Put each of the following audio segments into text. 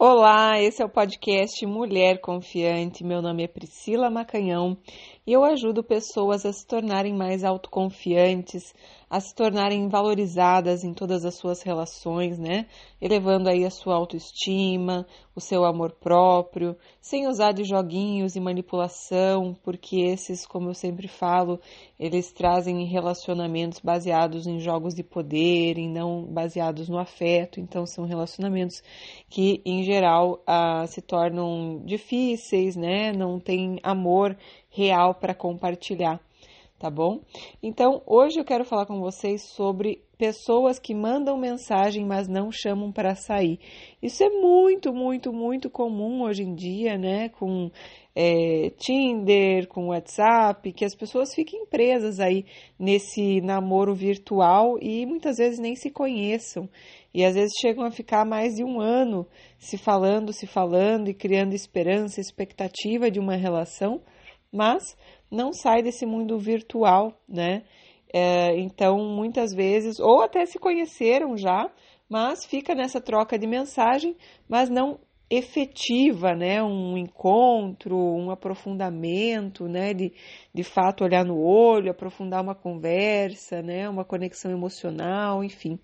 Olá, esse é o podcast Mulher Confiante. Meu nome é Priscila Macanhão e eu ajudo pessoas a se tornarem mais autoconfiantes, a se tornarem valorizadas em todas as suas relações, né? Elevando aí a sua autoestima, o seu amor próprio, sem usar de joguinhos e manipulação, porque esses, como eu sempre falo, eles trazem relacionamentos baseados em jogos de poder, e não baseados no afeto. Então, são relacionamentos que, em geral, ah, se tornam difíceis, né? Não tem amor real para compartilhar tá bom? Então, hoje eu quero falar com vocês sobre pessoas que mandam mensagem, mas não chamam para sair. Isso é muito, muito, muito comum hoje em dia, né? Com é, Tinder, com WhatsApp, que as pessoas fiquem presas aí nesse namoro virtual e muitas vezes nem se conheçam. E às vezes chegam a ficar mais de um ano se falando, se falando e criando esperança, expectativa de uma relação, mas não sai desse mundo virtual, né? É, então, muitas vezes, ou até se conheceram já, mas fica nessa troca de mensagem, mas não efetiva, né? Um encontro, um aprofundamento, né? De, de fato olhar no olho, aprofundar uma conversa, né? Uma conexão emocional, enfim.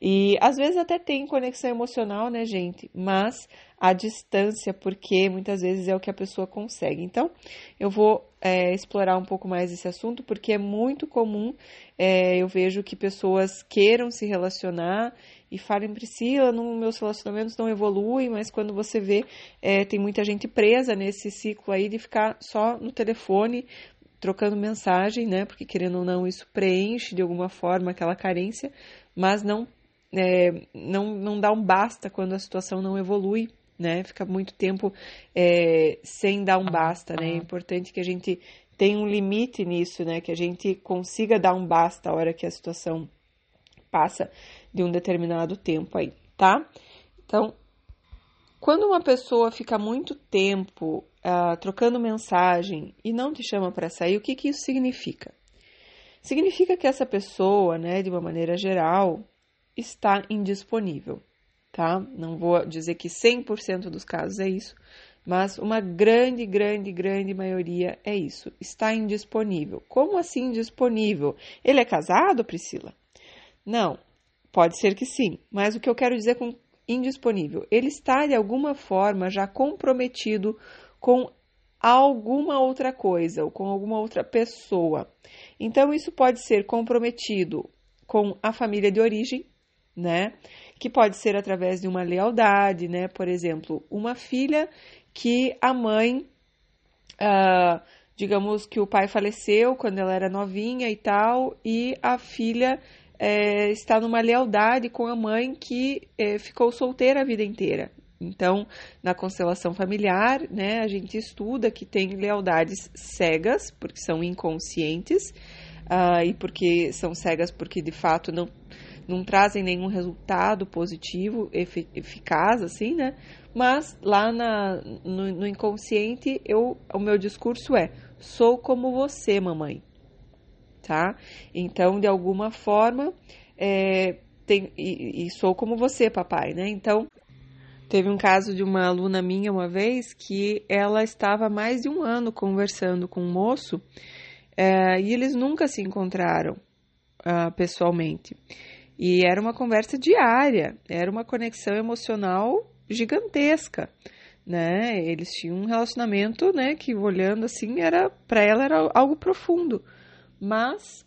E às vezes até tem conexão emocional, né, gente? Mas a distância, porque muitas vezes é o que a pessoa consegue. Então, eu vou é, explorar um pouco mais esse assunto, porque é muito comum, é, eu vejo que pessoas queiram se relacionar e falem, Priscila, no, meus relacionamentos não evoluem, mas quando você vê, é, tem muita gente presa nesse ciclo aí de ficar só no telefone, trocando mensagem, né? Porque querendo ou não, isso preenche de alguma forma aquela carência, mas não é, não, não dá um basta quando a situação não evolui, né? Fica muito tempo é, sem dar um basta, né? É importante que a gente tenha um limite nisso, né? Que a gente consiga dar um basta a hora que a situação passa de um determinado tempo aí, tá? Então, quando uma pessoa fica muito tempo uh, trocando mensagem e não te chama para sair, o que, que isso significa? Significa que essa pessoa, né, de uma maneira geral, está indisponível, tá? Não vou dizer que 100% dos casos é isso, mas uma grande, grande, grande maioria é isso. Está indisponível. Como assim indisponível? Ele é casado, Priscila? Não, pode ser que sim, mas o que eu quero dizer com indisponível? Ele está de alguma forma já comprometido com alguma outra coisa ou com alguma outra pessoa. Então, isso pode ser comprometido com a família de origem, né? Que pode ser através de uma lealdade, né? Por exemplo, uma filha que a mãe, uh, digamos que o pai faleceu quando ela era novinha e tal, e a filha é, está numa lealdade com a mãe que é, ficou solteira a vida inteira. Então, na constelação familiar, né, a gente estuda que tem lealdades cegas, porque são inconscientes, uh, e porque são cegas porque de fato não não trazem nenhum resultado positivo, eficaz, assim, né? Mas lá na, no, no inconsciente, eu, o meu discurso é: sou como você, mamãe, tá? Então, de alguma forma, é, tem, e, e sou como você, papai, né? Então, Teve um caso de uma aluna minha uma vez que ela estava mais de um ano conversando com um moço é, e eles nunca se encontraram uh, pessoalmente. E era uma conversa diária, era uma conexão emocional gigantesca, né? Eles tinham um relacionamento, né, que olhando assim era para ela era algo profundo. Mas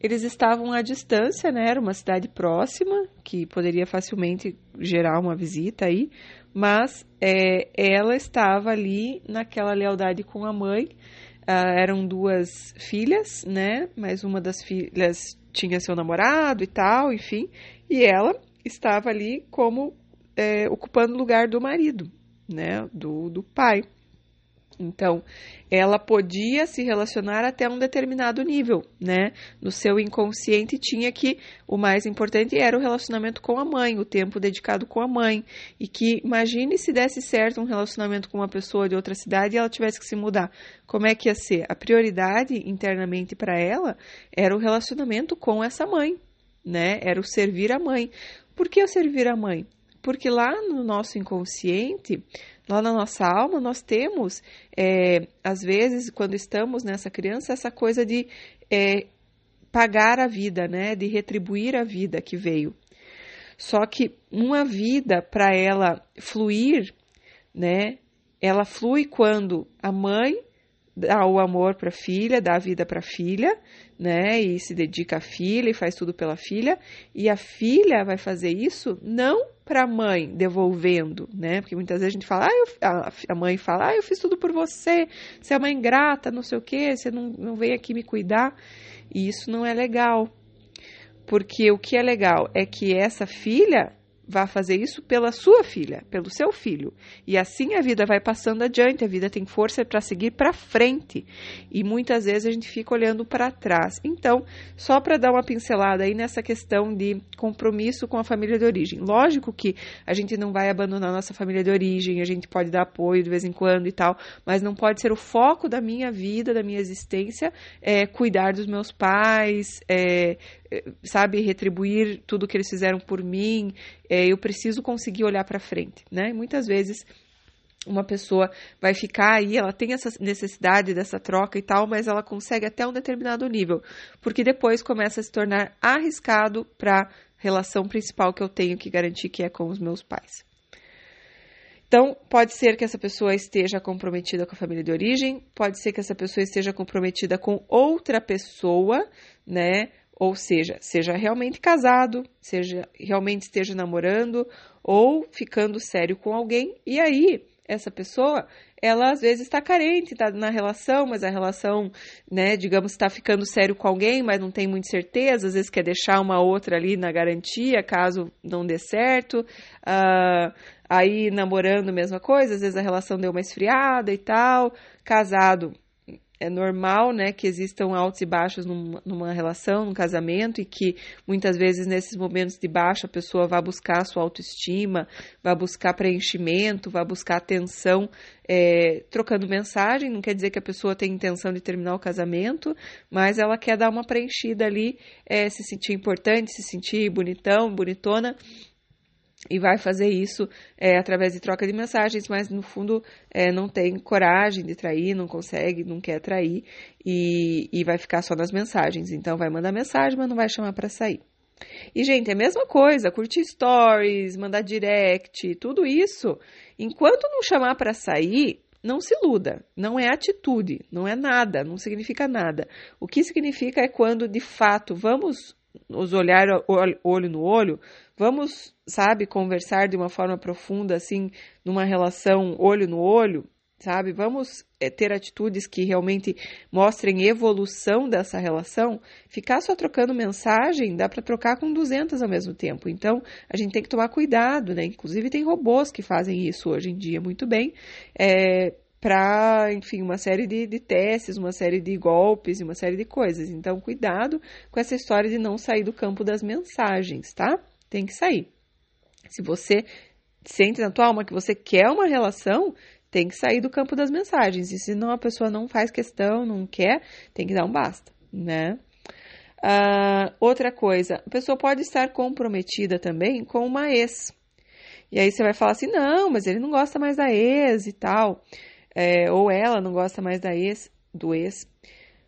eles estavam à distância, né? Era uma cidade próxima que poderia facilmente gerar uma visita aí, mas é, ela estava ali naquela lealdade com a mãe. Uh, eram duas filhas, né? Mas uma das filhas tinha seu namorado e tal, enfim, e ela estava ali como é, ocupando o lugar do marido, né, do, do pai. Então, ela podia se relacionar até um determinado nível, né? No seu inconsciente tinha que o mais importante era o relacionamento com a mãe, o tempo dedicado com a mãe. E que imagine se desse certo um relacionamento com uma pessoa de outra cidade e ela tivesse que se mudar. Como é que ia ser? A prioridade internamente para ela era o relacionamento com essa mãe, né? Era o servir a mãe. Por que o servir a mãe? Porque lá no nosso inconsciente, lá na nossa alma, nós temos, é, às vezes, quando estamos nessa criança, essa coisa de é, pagar a vida, né? De retribuir a vida que veio. Só que uma vida, para ela fluir, né? Ela flui quando a mãe dá o amor para a filha, dá a vida para a filha, né? E se dedica à filha e faz tudo pela filha. E a filha vai fazer isso não para a mãe devolvendo, né? Porque muitas vezes a gente fala, ah, eu, a mãe fala, ah, eu fiz tudo por você, você é mãe grata, não sei o quê, você não, não veio aqui me cuidar. E isso não é legal. Porque o que é legal é que essa filha vá fazer isso pela sua filha, pelo seu filho. E assim a vida vai passando adiante, a vida tem força para seguir para frente. E muitas vezes a gente fica olhando para trás. Então, só para dar uma pincelada aí nessa questão de compromisso com a família de origem. Lógico que a gente não vai abandonar nossa família de origem, a gente pode dar apoio de vez em quando e tal, mas não pode ser o foco da minha vida, da minha existência, é, cuidar dos meus pais, é, sabe, retribuir tudo que eles fizeram por mim, é, eu preciso conseguir olhar para frente, né? Muitas vezes uma pessoa vai ficar aí, ela tem essa necessidade dessa troca e tal, mas ela consegue até um determinado nível, porque depois começa a se tornar arriscado para relação principal que eu tenho que garantir que é com os meus pais. Então, pode ser que essa pessoa esteja comprometida com a família de origem, pode ser que essa pessoa esteja comprometida com outra pessoa, né? Ou seja, seja realmente casado, seja realmente esteja namorando ou ficando sério com alguém, e aí essa pessoa, ela às vezes está carente, está na relação, mas a relação, né, digamos, está ficando sério com alguém, mas não tem muita certeza, às vezes quer deixar uma outra ali na garantia, caso não dê certo. Uh, aí namorando, mesma coisa, às vezes a relação deu uma esfriada e tal. Casado, é normal, né, que existam altos e baixos numa, numa, relação, num casamento, e que muitas vezes nesses momentos de baixa a pessoa vai buscar a sua autoestima, vai buscar preenchimento, vai buscar atenção, é, trocando mensagem. Não quer dizer que a pessoa tem intenção de terminar o casamento, mas ela quer dar uma preenchida ali, é, se sentir importante, se sentir bonitão, bonitona e vai fazer isso é, através de troca de mensagens, mas no fundo é, não tem coragem de trair, não consegue, não quer trair e, e vai ficar só nas mensagens. Então vai mandar mensagem, mas não vai chamar para sair. E, gente, é a mesma coisa, curtir stories, mandar direct, tudo isso. Enquanto não chamar para sair, não se iluda, não é atitude, não é nada, não significa nada. O que significa é quando de fato vamos nos olhar olho no olho, vamos, sabe, conversar de uma forma profunda, assim, numa relação olho no olho, sabe? Vamos é, ter atitudes que realmente mostrem evolução dessa relação. Ficar só trocando mensagem, dá para trocar com 200 ao mesmo tempo. Então, a gente tem que tomar cuidado, né? Inclusive, tem robôs que fazem isso hoje em dia muito bem. É, para, enfim, uma série de, de, testes, uma série de golpes e uma série de coisas. Então, cuidado com essa história de não sair do campo das mensagens, tá? Tem que sair. Se você sente na tua alma que você quer uma relação, tem que sair do campo das mensagens. E se não a pessoa não faz questão, não quer, tem que dar um basta, né? Uh, outra coisa, a pessoa pode estar comprometida também com uma ex. E aí você vai falar assim, não, mas ele não gosta mais da ex e tal é, ou ela não gosta mais da ex, do ex.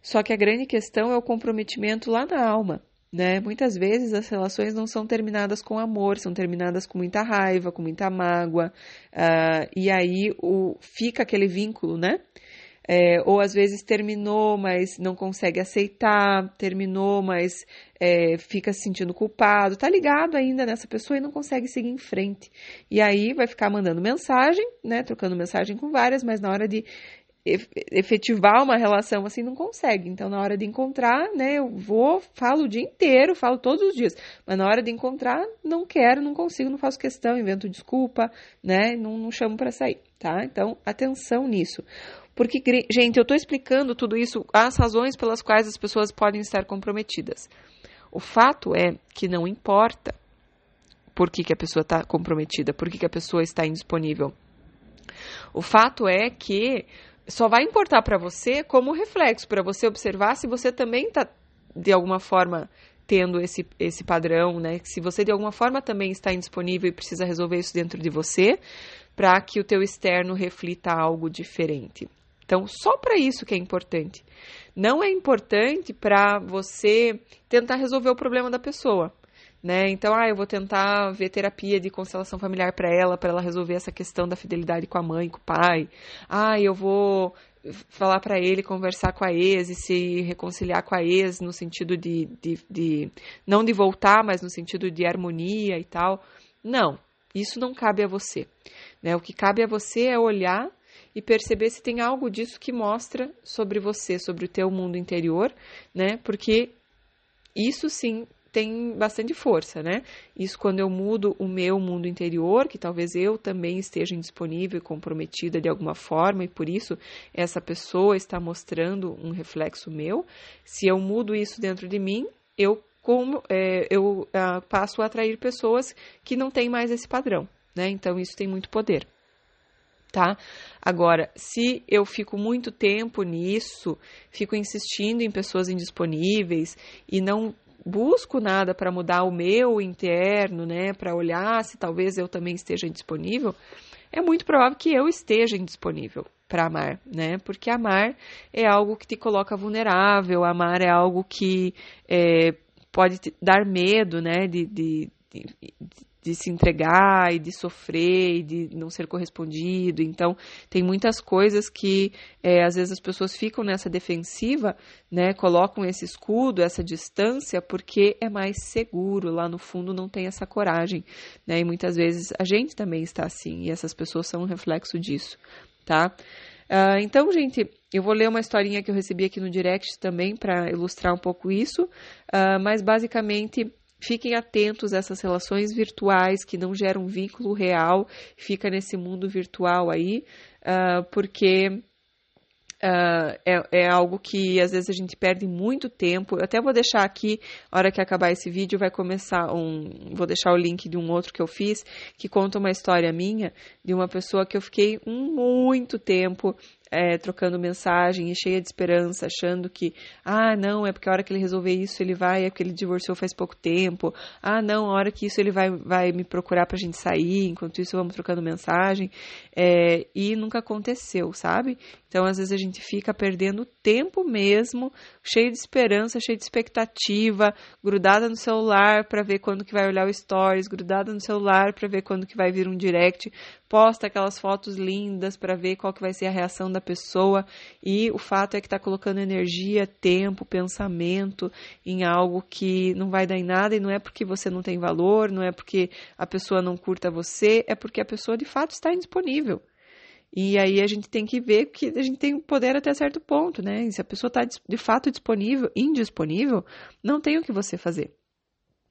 Só que a grande questão é o comprometimento lá na alma. Né? Muitas vezes as relações não são terminadas com amor, são terminadas com muita raiva, com muita mágoa, uh, e aí o, fica aquele vínculo, né? É, ou às vezes terminou, mas não consegue aceitar, terminou, mas é, fica se sentindo culpado, tá ligado ainda nessa pessoa e não consegue seguir em frente. E aí vai ficar mandando mensagem, né, trocando mensagem com várias, mas na hora de efetivar uma relação assim não consegue. Então, na hora de encontrar, né, eu vou, falo o dia inteiro, falo todos os dias, mas na hora de encontrar, não quero, não consigo, não faço questão, invento desculpa, né, não, não chamo para sair, tá? Então, atenção nisso. Porque, gente, eu estou explicando tudo isso, as razões pelas quais as pessoas podem estar comprometidas. O fato é que não importa por que, que a pessoa está comprometida, por que, que a pessoa está indisponível. O fato é que só vai importar para você como reflexo, para você observar se você também está, de alguma forma, tendo esse, esse padrão, né? Se você de alguma forma também está indisponível e precisa resolver isso dentro de você, para que o teu externo reflita algo diferente. Então, só para isso que é importante. Não é importante para você tentar resolver o problema da pessoa. Né? Então, ah, eu vou tentar ver terapia de constelação familiar para ela, para ela resolver essa questão da fidelidade com a mãe, com o pai. Ah, eu vou falar para ele conversar com a ex e se reconciliar com a ex no sentido de, de, de, não de voltar, mas no sentido de harmonia e tal. Não, isso não cabe a você. Né? O que cabe a você é olhar e perceber se tem algo disso que mostra sobre você, sobre o teu mundo interior, né? Porque isso sim tem bastante força, né? Isso quando eu mudo o meu mundo interior, que talvez eu também esteja indisponível e comprometida de alguma forma, e por isso essa pessoa está mostrando um reflexo meu. Se eu mudo isso dentro de mim, eu como é, eu uh, passo a atrair pessoas que não têm mais esse padrão, né? Então isso tem muito poder. Tá? Agora, se eu fico muito tempo nisso, fico insistindo em pessoas indisponíveis e não busco nada para mudar o meu interno, né, para olhar se talvez eu também esteja indisponível, é muito provável que eu esteja indisponível para amar, né? Porque amar é algo que te coloca vulnerável, amar é algo que é, pode dar medo, né, de, de, de, de se entregar e de sofrer e de não ser correspondido. Então, tem muitas coisas que é, às vezes as pessoas ficam nessa defensiva, né? Colocam esse escudo, essa distância, porque é mais seguro. Lá no fundo não tem essa coragem, né? E muitas vezes a gente também está assim, e essas pessoas são um reflexo disso, tá? Uh, então, gente, eu vou ler uma historinha que eu recebi aqui no direct também para ilustrar um pouco isso, uh, mas basicamente Fiquem atentos a essas relações virtuais que não geram vínculo real, fica nesse mundo virtual aí, uh, porque Uh, é, é, algo que às vezes a gente perde muito tempo. Eu até vou deixar aqui, na hora que acabar esse vídeo, vai começar um. Vou deixar o link de um outro que eu fiz, que conta uma história minha de uma pessoa que eu fiquei muito tempo é, trocando mensagem e cheia de esperança, achando que, ah, não, é porque a hora que ele resolver isso ele vai, é porque ele divorciou faz pouco tempo, ah, não, a hora que isso ele vai, vai me procurar pra gente sair, enquanto isso vamos trocando mensagem, é, e nunca aconteceu, sabe? Então, às vezes a gente fica perdendo tempo mesmo, cheio de esperança, cheio de expectativa, grudada no celular para ver quando que vai olhar o stories, grudada no celular para ver quando que vai vir um direct, posta aquelas fotos lindas para ver qual que vai ser a reação da pessoa e o fato é que está colocando energia, tempo, pensamento em algo que não vai dar em nada e não é porque você não tem valor, não é porque a pessoa não curta você, é porque a pessoa de fato está indisponível. E aí a gente tem que ver que a gente tem poder até certo ponto, né? E se a pessoa está de fato disponível, indisponível, não tem o que você fazer,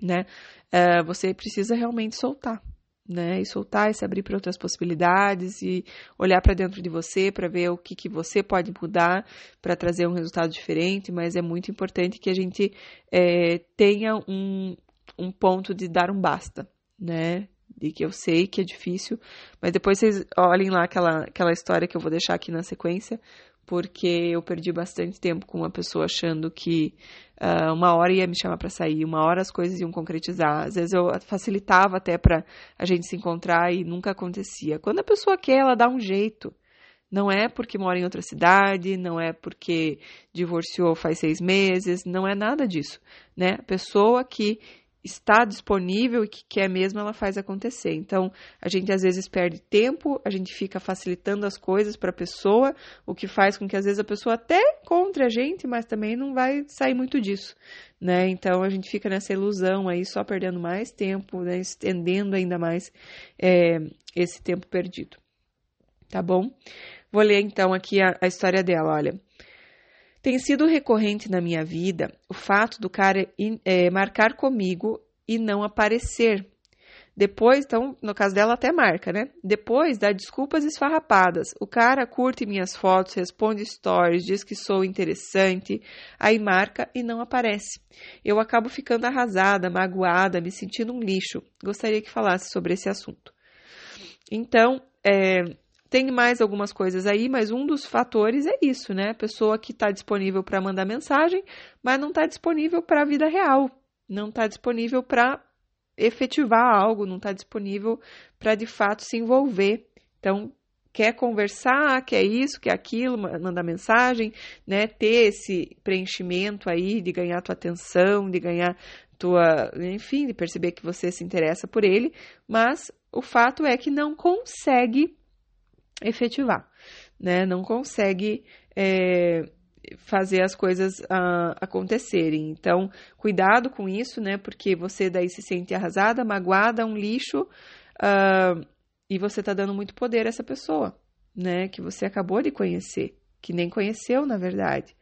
né? É, você precisa realmente soltar né? E soltar e se abrir para outras possibilidades e olhar para dentro de você para ver o que, que você pode mudar para trazer um resultado diferente. Mas é muito importante que a gente é, tenha um, um ponto de dar um basta, né? De que eu sei que é difícil, mas depois vocês olhem lá aquela, aquela história que eu vou deixar aqui na sequência, porque eu perdi bastante tempo com uma pessoa achando que uh, uma hora ia me chamar para sair, uma hora as coisas iam concretizar. Às vezes eu facilitava até para a gente se encontrar e nunca acontecia. Quando a pessoa quer, ela dá um jeito. Não é porque mora em outra cidade, não é porque divorciou faz seis meses, não é nada disso, né? A pessoa que está disponível e que quer mesmo, ela faz acontecer. Então, a gente às vezes perde tempo, a gente fica facilitando as coisas para a pessoa, o que faz com que às vezes a pessoa até encontre a gente, mas também não vai sair muito disso, né? Então, a gente fica nessa ilusão aí, só perdendo mais tempo, né? estendendo ainda mais é, esse tempo perdido. Tá bom? Vou ler então aqui a, a história dela, olha. Tem sido recorrente na minha vida o fato do cara é, marcar comigo e não aparecer. Depois, então, no caso dela, até marca, né? Depois dá desculpas esfarrapadas. O cara curte minhas fotos, responde stories, diz que sou interessante, aí marca e não aparece. Eu acabo ficando arrasada, magoada, me sentindo um lixo. Gostaria que falasse sobre esse assunto. Então, é, tem mais algumas coisas aí, mas um dos fatores é isso, né? A pessoa que está disponível para mandar mensagem, mas não está disponível para a vida real, não está disponível para efetivar algo, não está disponível para de fato se envolver. Então, quer conversar, quer isso, quer aquilo, mandar mensagem, né? Ter esse preenchimento aí de ganhar tua atenção, de ganhar tua, enfim, de perceber que você se interessa por ele, mas o fato é que não consegue efetivar, né? Não consegue é, fazer as coisas uh, acontecerem. Então, cuidado com isso, né? Porque você daí se sente arrasada, magoada, um lixo, uh, e você está dando muito poder a essa pessoa, né? Que você acabou de conhecer, que nem conheceu, na verdade,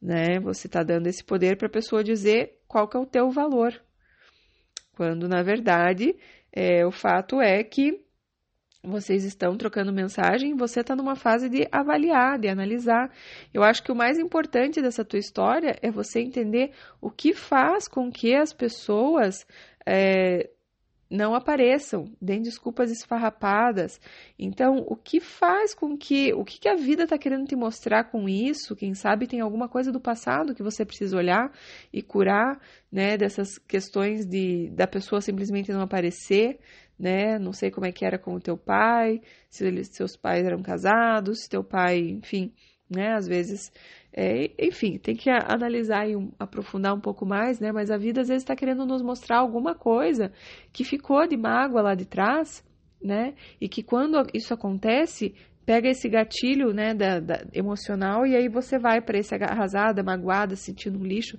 né? Você está dando esse poder para a pessoa dizer qual que é o teu valor, quando na verdade é, o fato é que vocês estão trocando mensagem, você está numa fase de avaliar, de analisar. Eu acho que o mais importante dessa tua história é você entender o que faz com que as pessoas é, não apareçam, deem desculpas esfarrapadas. Então, o que faz com que, o que, que a vida está querendo te mostrar com isso? Quem sabe tem alguma coisa do passado que você precisa olhar e curar, né, dessas questões de da pessoa simplesmente não aparecer, né? Não sei como é que era com o teu pai, se eles, seus pais eram casados, se teu pai, enfim, né? Às vezes, é, enfim, tem que analisar e aprofundar um pouco mais, né? Mas a vida às vezes está querendo nos mostrar alguma coisa que ficou de mágoa lá de trás, né? E que quando isso acontece, pega esse gatilho, né, da, da emocional e aí você vai para esse arrasada, magoada, sentindo um lixo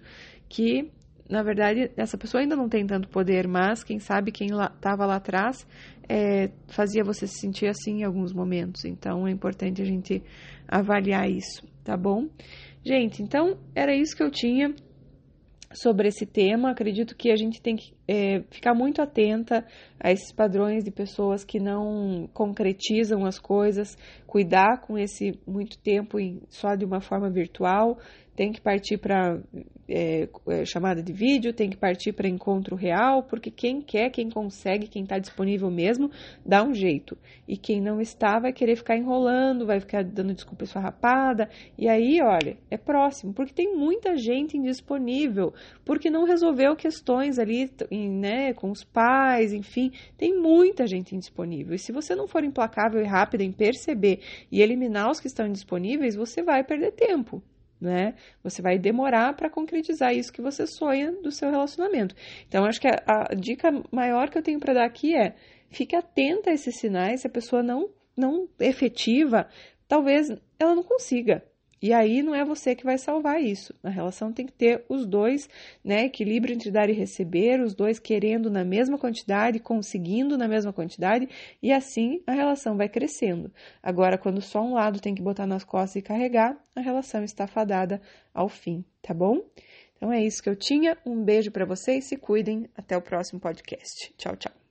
que na verdade, essa pessoa ainda não tem tanto poder, mas quem sabe quem estava lá, lá, atrás é, fazia você se sentir assim em alguns momentos. Então, é importante a gente avaliar isso, tá bom? Gente, então era isso que eu tinha sobre esse tema. Acredito que a gente tem que é, ficar muito atenta a esses padrões de pessoas que não concretizam as coisas, cuidar com esse muito tempo em, só de uma forma virtual, tem que partir para é, é, chamada de vídeo, tem que partir para encontro real, porque quem quer, quem consegue, quem está disponível mesmo, dá um jeito. E quem não está vai querer ficar enrolando, vai ficar dando desculpa esfarrapada. E aí, olha, é próximo, porque tem muita gente indisponível, porque não resolveu questões ali, né, com os pais, enfim, tem muita gente indisponível. E se você não for implacável e rápido em perceber e eliminar os que estão indisponíveis, você vai perder tempo né? Você vai demorar para concretizar isso que você sonha do seu relacionamento. Então, acho que a, a dica maior que eu tenho para dar aqui é: fique atenta a esses sinais. Se a pessoa não não efetiva, talvez ela não consiga. E aí não é você que vai salvar isso. A relação tem que ter os dois, né? Equilíbrio entre dar e receber, os dois querendo na mesma quantidade, conseguindo na mesma quantidade, e assim a relação vai crescendo. Agora, quando só um lado tem que botar nas costas e carregar, a relação está fadada ao fim, tá bom? Então é isso que eu tinha. Um beijo para vocês, se cuidem. Até o próximo podcast. Tchau, tchau.